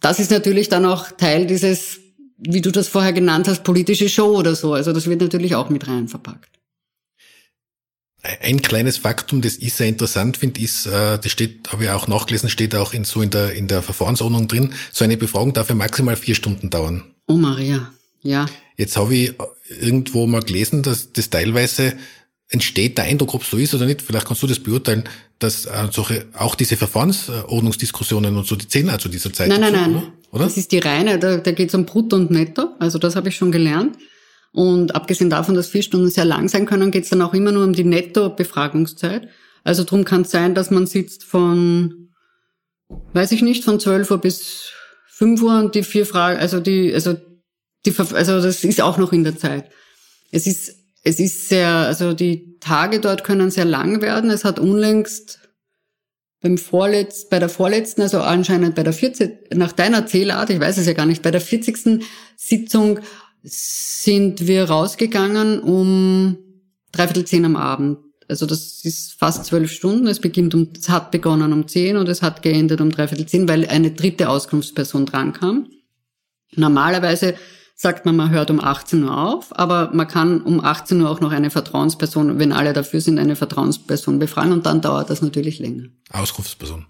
das ist natürlich dann auch Teil dieses, wie du das vorher genannt hast, politische Show oder so. Also das wird natürlich auch mit rein verpackt. Ein kleines Faktum, das ich sehr interessant finde, ist, äh, das steht, habe ich auch nachgelesen, steht auch in so in der in der Verfahrensordnung drin. So eine Befragung darf ja maximal vier Stunden dauern. Oh Maria, ja. Jetzt habe ich irgendwo mal gelesen, dass das teilweise entsteht der Eindruck, ob es so ist oder nicht, vielleicht kannst du das beurteilen, dass äh, solche, auch diese Verfahrensordnungsdiskussionen und so, die zählen auch zu dieser Zeit. Nein, nein, nein. Oder? oder? Das ist die reine, da, da geht es um Brutto und Netto, also das habe ich schon gelernt. Und abgesehen davon, dass vier Stunden sehr lang sein können, geht es dann auch immer nur um die Netto-Befragungszeit. Also drum kann es sein, dass man sitzt von weiß ich nicht, von 12 Uhr bis 5 Uhr und die vier Fragen, also die, also die, also das ist auch noch in der Zeit. Es ist, es ist sehr, also die Tage dort können sehr lang werden. Es hat unlängst beim vorletzt, bei der vorletzten, also anscheinend bei der 40, nach deiner Zählart, ich weiß es ja gar nicht, bei der 40. Sitzung sind wir rausgegangen um dreiviertel zehn am Abend. Also das ist fast zwölf Stunden. Es beginnt um, es hat begonnen um zehn und es hat geendet um dreiviertel zehn, weil eine dritte Auskunftsperson drankam. Normalerweise sagt man, man hört um 18 Uhr auf, aber man kann um 18 Uhr auch noch eine Vertrauensperson, wenn alle dafür sind, eine Vertrauensperson befragen und dann dauert das natürlich länger. Auskunftsperson.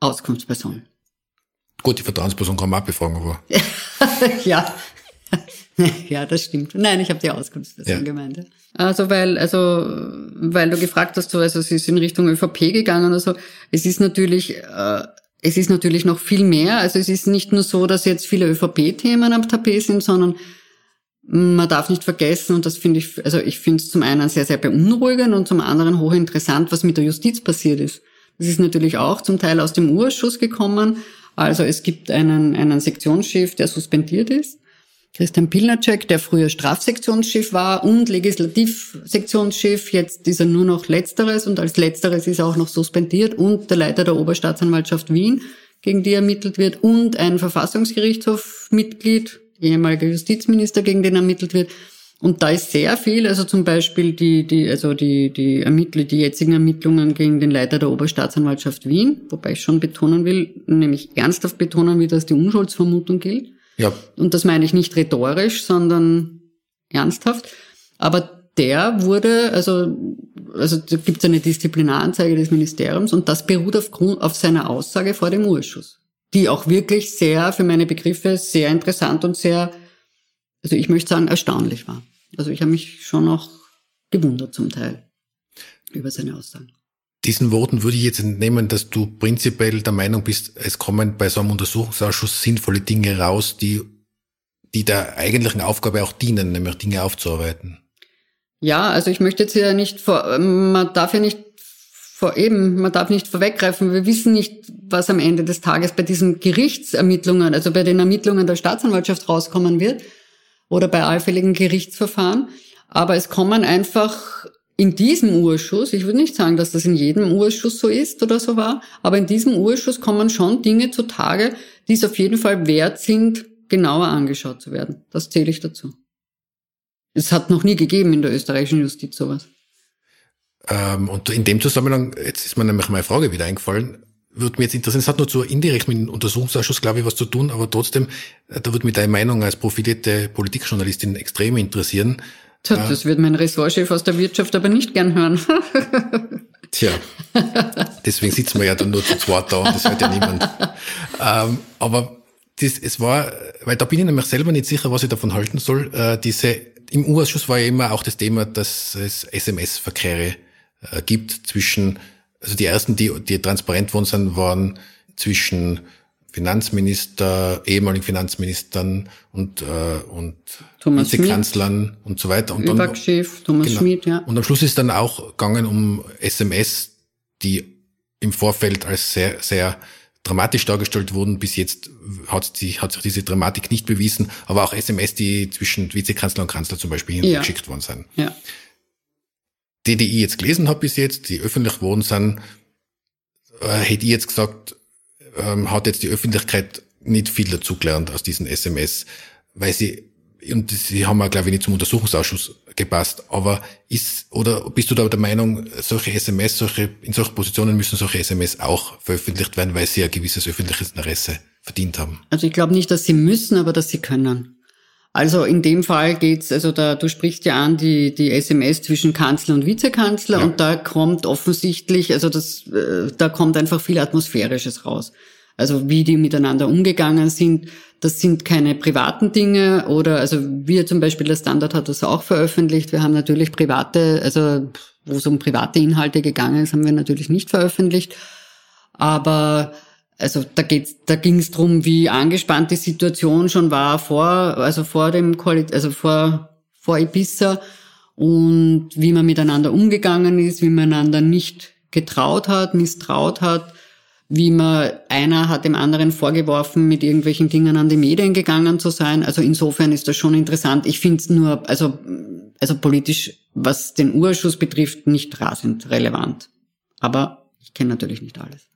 Auskunftsperson. Gut, die Vertrauensperson kann man auch befragen, aber. <laughs> ja. <laughs> ja, das stimmt. Nein, ich habe die Auskunftsperson ja. gemeint. Also weil, also weil du gefragt hast, so, also es ist in Richtung ÖVP gegangen oder so. Es ist natürlich äh, es ist natürlich noch viel mehr. Also es ist nicht nur so, dass jetzt viele ÖVP-Themen am Tapet sind, sondern man darf nicht vergessen, und das finde ich, also ich finde es zum einen sehr, sehr beunruhigend und zum anderen hochinteressant, was mit der Justiz passiert ist. Das ist natürlich auch zum Teil aus dem Urschuss gekommen. Also es gibt einen, einen Sektionschef, der suspendiert ist. Christian Pilnacek, der früher Strafsektionschef war und Legislativsektionschef, jetzt ist er nur noch Letzteres und als Letzteres ist er auch noch suspendiert und der Leiter der Oberstaatsanwaltschaft Wien, gegen die ermittelt wird und ein Verfassungsgerichtshofmitglied, ehemaliger Justizminister, gegen den ermittelt wird. Und da ist sehr viel, also zum Beispiel die, die, also die, die Ermittler, die jetzigen Ermittlungen gegen den Leiter der Oberstaatsanwaltschaft Wien, wobei ich schon betonen will, nämlich ernsthaft betonen will, dass die Unschuldsvermutung gilt. Ja. Und das meine ich nicht rhetorisch, sondern ernsthaft. Aber der wurde, also, also da gibt es eine Disziplinaranzeige des Ministeriums und das beruht auf, auf seiner Aussage vor dem Urschuss, die auch wirklich sehr, für meine Begriffe, sehr interessant und sehr, also ich möchte sagen, erstaunlich war. Also ich habe mich schon auch gewundert zum Teil über seine Aussagen. Diesen Worten würde ich jetzt entnehmen, dass du prinzipiell der Meinung bist, es kommen bei so einem Untersuchungsausschuss sinnvolle Dinge raus, die, die der eigentlichen Aufgabe auch dienen, nämlich Dinge aufzuarbeiten. Ja, also ich möchte jetzt ja nicht vor, man darf ja nicht vor eben, man darf nicht vorweggreifen. Wir wissen nicht, was am Ende des Tages bei diesen Gerichtsermittlungen, also bei den Ermittlungen der Staatsanwaltschaft rauskommen wird oder bei allfälligen Gerichtsverfahren. Aber es kommen einfach in diesem Urschuss, ich würde nicht sagen, dass das in jedem Urschuss so ist oder so war, aber in diesem Urschuss kommen schon Dinge zutage, die es auf jeden Fall wert sind, genauer angeschaut zu werden. Das zähle ich dazu. Es hat noch nie gegeben in der österreichischen Justiz sowas. Ähm, und in dem Zusammenhang, jetzt ist mir nämlich meine Frage wieder eingefallen, würde mich jetzt interessieren, es hat nur so indirekt mit dem Untersuchungsausschuss, glaube ich, was zu tun, aber trotzdem, äh, da würde mich deine Meinung als profilierte Politikjournalistin extrem interessieren. Tja, ja. Das wird mein Ressortchef aus der Wirtschaft aber nicht gern hören. <laughs> Tja, deswegen sitzen wir ja dann nur zu zweit da und das hört ja niemand. Ähm, aber das, es war, weil da bin ich nämlich selber nicht sicher, was ich davon halten soll. Äh, diese, im U-Ausschuss war ja immer auch das Thema, dass es SMS-Verkehre äh, gibt zwischen, also die ersten, die, die transparent worden sind, waren zwischen Finanzminister, ehemaligen Finanzministern und, äh, und Vizekanzlern und so weiter. Und dann, Thomas genau. Schmidt, ja. Und am Schluss ist dann auch gegangen um SMS, die im Vorfeld als sehr, sehr dramatisch dargestellt wurden. Bis jetzt hat, die, hat sich diese Dramatik nicht bewiesen, aber auch SMS, die zwischen Vizekanzler und Kanzler zum Beispiel ja. geschickt worden sind. Ja. Die, die ich jetzt gelesen habe bis jetzt, die öffentlich worden sind, äh, hätte ich jetzt gesagt, ähm, hat jetzt die Öffentlichkeit nicht viel dazugelernt aus diesen SMS, weil sie und sie haben auch, glaube ich, nicht zum Untersuchungsausschuss gepasst. Aber ist, oder bist du da der Meinung, solche SMS, solche, in solchen Positionen müssen solche SMS auch veröffentlicht werden, weil sie ein gewisses öffentliches Interesse verdient haben? Also ich glaube nicht, dass sie müssen, aber dass sie können. Also in dem Fall geht's, also da, du sprichst ja an die, die SMS zwischen Kanzler und Vizekanzler ja. und da kommt offensichtlich, also das, äh, da kommt einfach viel Atmosphärisches raus. Also wie die miteinander umgegangen sind, das sind keine privaten Dinge oder, also wir zum Beispiel, der Standard hat das auch veröffentlicht. Wir haben natürlich private, also wo es um private Inhalte gegangen ist, haben wir natürlich nicht veröffentlicht. Aber also da geht's, da ging es drum, wie angespannt die Situation schon war vor, also vor dem also vor vor Ibiza und wie man miteinander umgegangen ist, wie man einander nicht getraut hat, misstraut hat, wie man, einer hat dem anderen vorgeworfen, mit irgendwelchen Dingen an die Medien gegangen zu sein. Also insofern ist das schon interessant. Ich finde es nur, also, also politisch, was den Urschuss betrifft, nicht rasend relevant. Aber ich kenne natürlich nicht alles.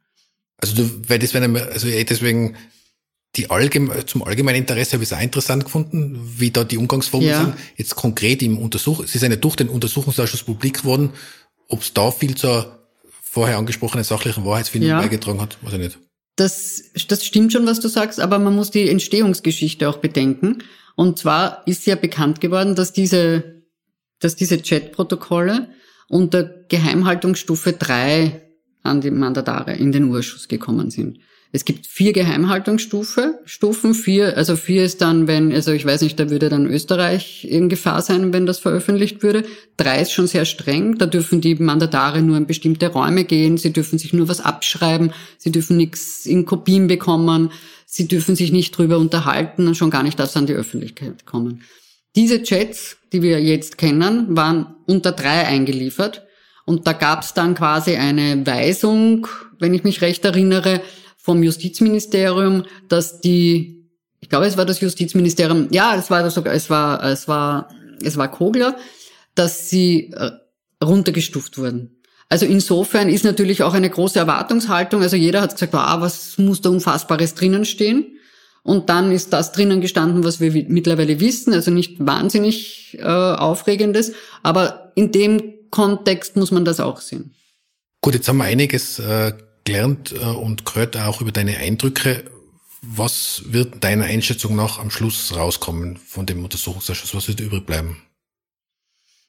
Also du, weil das wäre, also deswegen die allgeme zum allgemeinen Interesse habe ich es auch interessant gefunden, wie da die Umgangsformen ja. sind. Jetzt konkret im Untersuch, es ist eine durch den Untersuchungsausschuss publik geworden, ob es da viel zur vorher angesprochenen sachlichen Wahrheitsfindung ja. beigetragen hat, weiß ich nicht. Das, das stimmt schon, was du sagst, aber man muss die Entstehungsgeschichte auch bedenken. Und zwar ist ja bekannt geworden, dass diese, dass diese Chatprotokolle unter Geheimhaltungsstufe 3 an die Mandatare in den Urschuss gekommen sind. Es gibt vier Geheimhaltungsstufen, Stufen. Vier, also vier ist dann, wenn, also ich weiß nicht, da würde dann Österreich in Gefahr sein, wenn das veröffentlicht würde. Drei ist schon sehr streng. Da dürfen die Mandatare nur in bestimmte Räume gehen. Sie dürfen sich nur was abschreiben. Sie dürfen nichts in Kopien bekommen. Sie dürfen sich nicht drüber unterhalten und schon gar nicht, dass an die Öffentlichkeit kommen. Diese Chats, die wir jetzt kennen, waren unter drei eingeliefert. Und da gab es dann quasi eine Weisung, wenn ich mich recht erinnere, vom Justizministerium, dass die, ich glaube, es war das Justizministerium, ja, es war sogar, es war, es war, es war Kogler, dass sie äh, runtergestuft wurden. Also insofern ist natürlich auch eine große Erwartungshaltung. Also jeder hat gesagt, ah, was muss da Unfassbares drinnen stehen? Und dann ist das drinnen gestanden, was wir mittlerweile wissen. Also nicht wahnsinnig äh, aufregendes, aber in dem Kontext muss man das auch sehen. Gut, jetzt haben wir einiges äh, gelernt äh, und gehört auch über deine Eindrücke. Was wird deiner Einschätzung nach am Schluss rauskommen von dem Untersuchungsausschuss? Was wird übrig bleiben?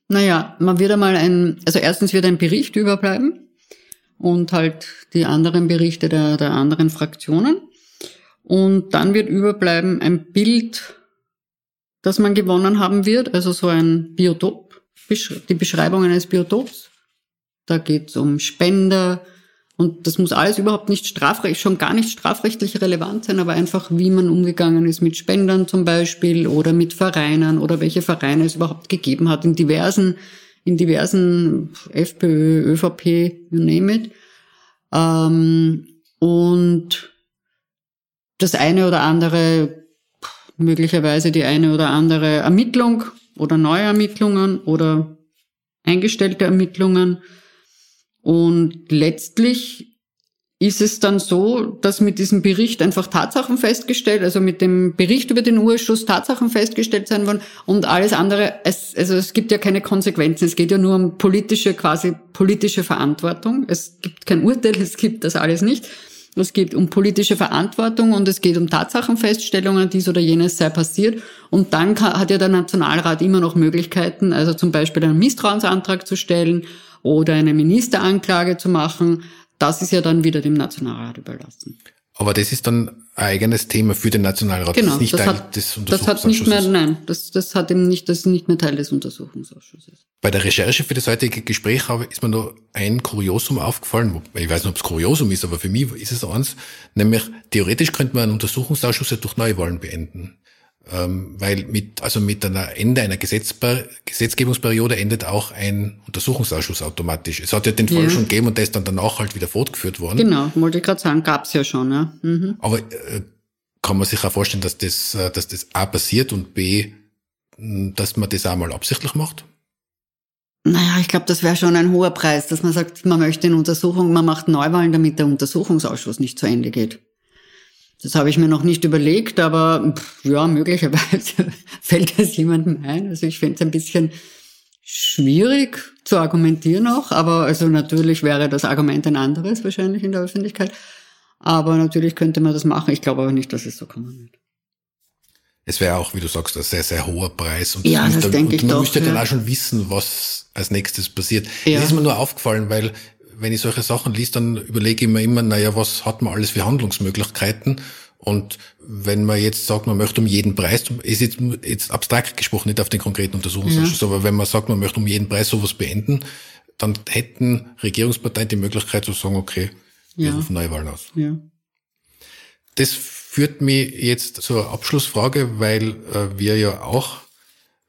Naja, man wird einmal ein, also erstens wird ein Bericht überbleiben und halt die anderen Berichte der, der anderen Fraktionen. Und dann wird überbleiben ein Bild, das man gewonnen haben wird, also so ein Biotop, die Beschreibung eines Biotops. Da geht es um Spender, und das muss alles überhaupt nicht strafrechtlich, schon gar nicht strafrechtlich relevant sein, aber einfach, wie man umgegangen ist mit Spendern zum Beispiel oder mit Vereinen oder welche Vereine es überhaupt gegeben hat in diversen, in diversen FPÖ, ÖVP, you name it. Ähm, und das eine oder andere, möglicherweise die eine oder andere Ermittlung oder Neuermittlungen oder eingestellte Ermittlungen und letztlich ist es dann so, dass mit diesem Bericht einfach Tatsachen festgestellt, also mit dem Bericht über den Urschuss Tatsachen festgestellt sein wollen und alles andere, es, also es gibt ja keine Konsequenzen, es geht ja nur um politische, quasi politische Verantwortung. Es gibt kein Urteil, <laughs> es gibt das alles nicht. Es geht um politische Verantwortung und es geht um Tatsachenfeststellungen, dies oder jenes sei passiert. Und dann hat ja der Nationalrat immer noch Möglichkeiten, also zum Beispiel einen Misstrauensantrag zu stellen oder eine Ministeranklage zu machen, das ist ja dann wieder dem Nationalrat überlassen. Aber das ist dann ein eigenes Thema für den Nationalrat. Genau, das, ist nicht das Teil hat, des das hat nicht mehr, nein, das, das hat eben nicht, das ist nicht mehr Teil des Untersuchungsausschusses. Bei der Recherche für das heutige Gespräch habe, ist mir nur ein Kuriosum aufgefallen. Ich weiß nicht, ob es Kuriosum ist, aber für mich ist es eins. Nämlich, theoretisch könnte man einen Untersuchungsausschuss ja durch Neuwahlen beenden. Ähm, weil mit, also mit einer Ende einer Gesetzper Gesetzgebungsperiode endet auch ein Untersuchungsausschuss automatisch. Es hat ja den Fall ja. schon gegeben und der ist dann danach halt wieder fortgeführt worden. Genau, wollte ich gerade sagen, gab's ja schon, ja. Mhm. Aber äh, kann man sich auch vorstellen, dass das, äh, dass das A passiert und B, dass man das auch mal absichtlich macht? Naja, ich glaube, das wäre schon ein hoher Preis, dass man sagt, man möchte eine Untersuchung, man macht Neuwahlen, damit der Untersuchungsausschuss nicht zu Ende geht. Das habe ich mir noch nicht überlegt, aber pff, ja, möglicherweise <laughs> fällt das jemandem ein. Also ich finde es ein bisschen schwierig zu argumentieren auch, aber also natürlich wäre das Argument ein anderes wahrscheinlich in der Öffentlichkeit. Aber natürlich könnte man das machen. Ich glaube aber nicht, dass es so kommen wird. Es wäre auch, wie du sagst, ein sehr, sehr hoher Preis. Und ja, das, das denke ich man doch. Man müsste ja. dann auch schon wissen, was als nächstes passiert. Ja. Das ist mir nur aufgefallen, weil wenn ich solche Sachen liest, dann überlege ich mir immer, naja, was hat man alles für Handlungsmöglichkeiten? Und wenn man jetzt sagt, man möchte um jeden Preis, ist jetzt, jetzt abstrakt gesprochen, nicht auf den konkreten Untersuchungsausschuss, ja. aber wenn man sagt, man möchte um jeden Preis sowas beenden, dann hätten Regierungsparteien die Möglichkeit zu sagen, okay, wir ja. rufen Neuwahlen aus. Ja. Das führt mich jetzt zur Abschlussfrage, weil äh, wir ja auch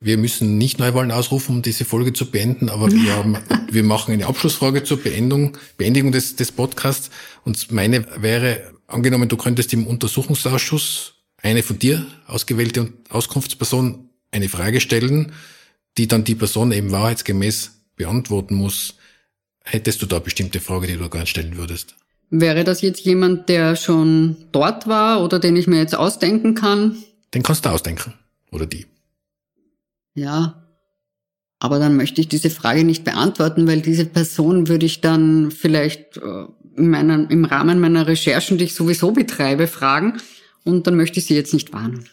wir müssen nicht Neuwahlen ausrufen, um diese Folge zu beenden, aber wir, haben, <laughs> wir machen eine Abschlussfrage zur Beendung, Beendigung des, des Podcasts. Und meine wäre, angenommen, du könntest im Untersuchungsausschuss eine von dir ausgewählte Auskunftsperson eine Frage stellen, die dann die Person eben wahrheitsgemäß beantworten muss. Hättest du da bestimmte Frage, die du gerne stellen würdest? Wäre das jetzt jemand, der schon dort war oder den ich mir jetzt ausdenken kann? Den kannst du ausdenken. Oder die. Ja. Aber dann möchte ich diese Frage nicht beantworten, weil diese Person würde ich dann vielleicht äh, in meiner, im Rahmen meiner Recherchen, die ich sowieso betreibe, fragen. Und dann möchte ich sie jetzt nicht warnen.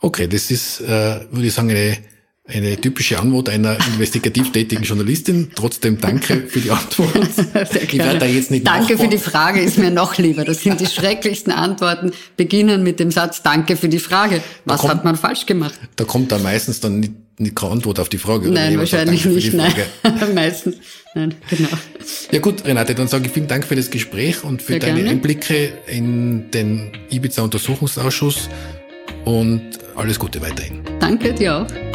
Okay, das ist, äh, würde ich sagen, eine eine typische Antwort einer investigativ tätigen Journalistin. Trotzdem danke für die Antwort. <laughs> ich werde da jetzt nicht Danke für die Frage ist mir noch lieber. Das sind die <laughs> schrecklichsten Antworten. Beginnen mit dem Satz Danke für die Frage. Was kommt, hat man falsch gemacht? Da kommt dann meistens dann nicht, nicht keine Antwort auf die Frage. Nein, wahrscheinlich nicht. Nein. <laughs> meistens. Nein, genau. Ja gut, Renate, dann sage ich vielen Dank für das Gespräch und für Sehr deine gerne. Einblicke in den Ibiza-Untersuchungsausschuss und alles Gute weiterhin. Danke dir auch.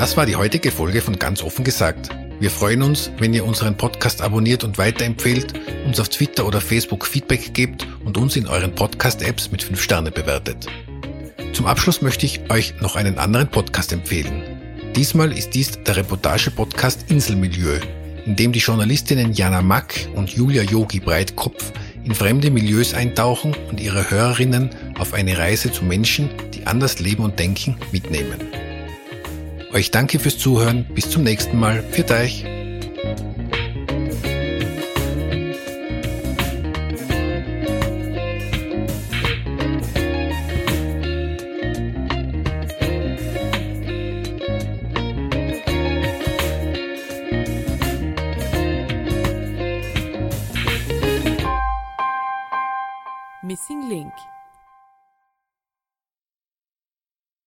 Das war die heutige Folge von Ganz offen gesagt. Wir freuen uns, wenn ihr unseren Podcast abonniert und weiterempfehlt, uns auf Twitter oder Facebook Feedback gebt und uns in euren Podcast-Apps mit 5 Sterne bewertet. Zum Abschluss möchte ich euch noch einen anderen Podcast empfehlen. Diesmal ist dies der Reportage-Podcast Inselmilieu, in dem die Journalistinnen Jana Mack und Julia Yogi Breitkopf in fremde Milieus eintauchen und ihre Hörerinnen auf eine Reise zu Menschen, die anders leben und denken, mitnehmen. Euch danke fürs Zuhören. Bis zum nächsten Mal. Für euch.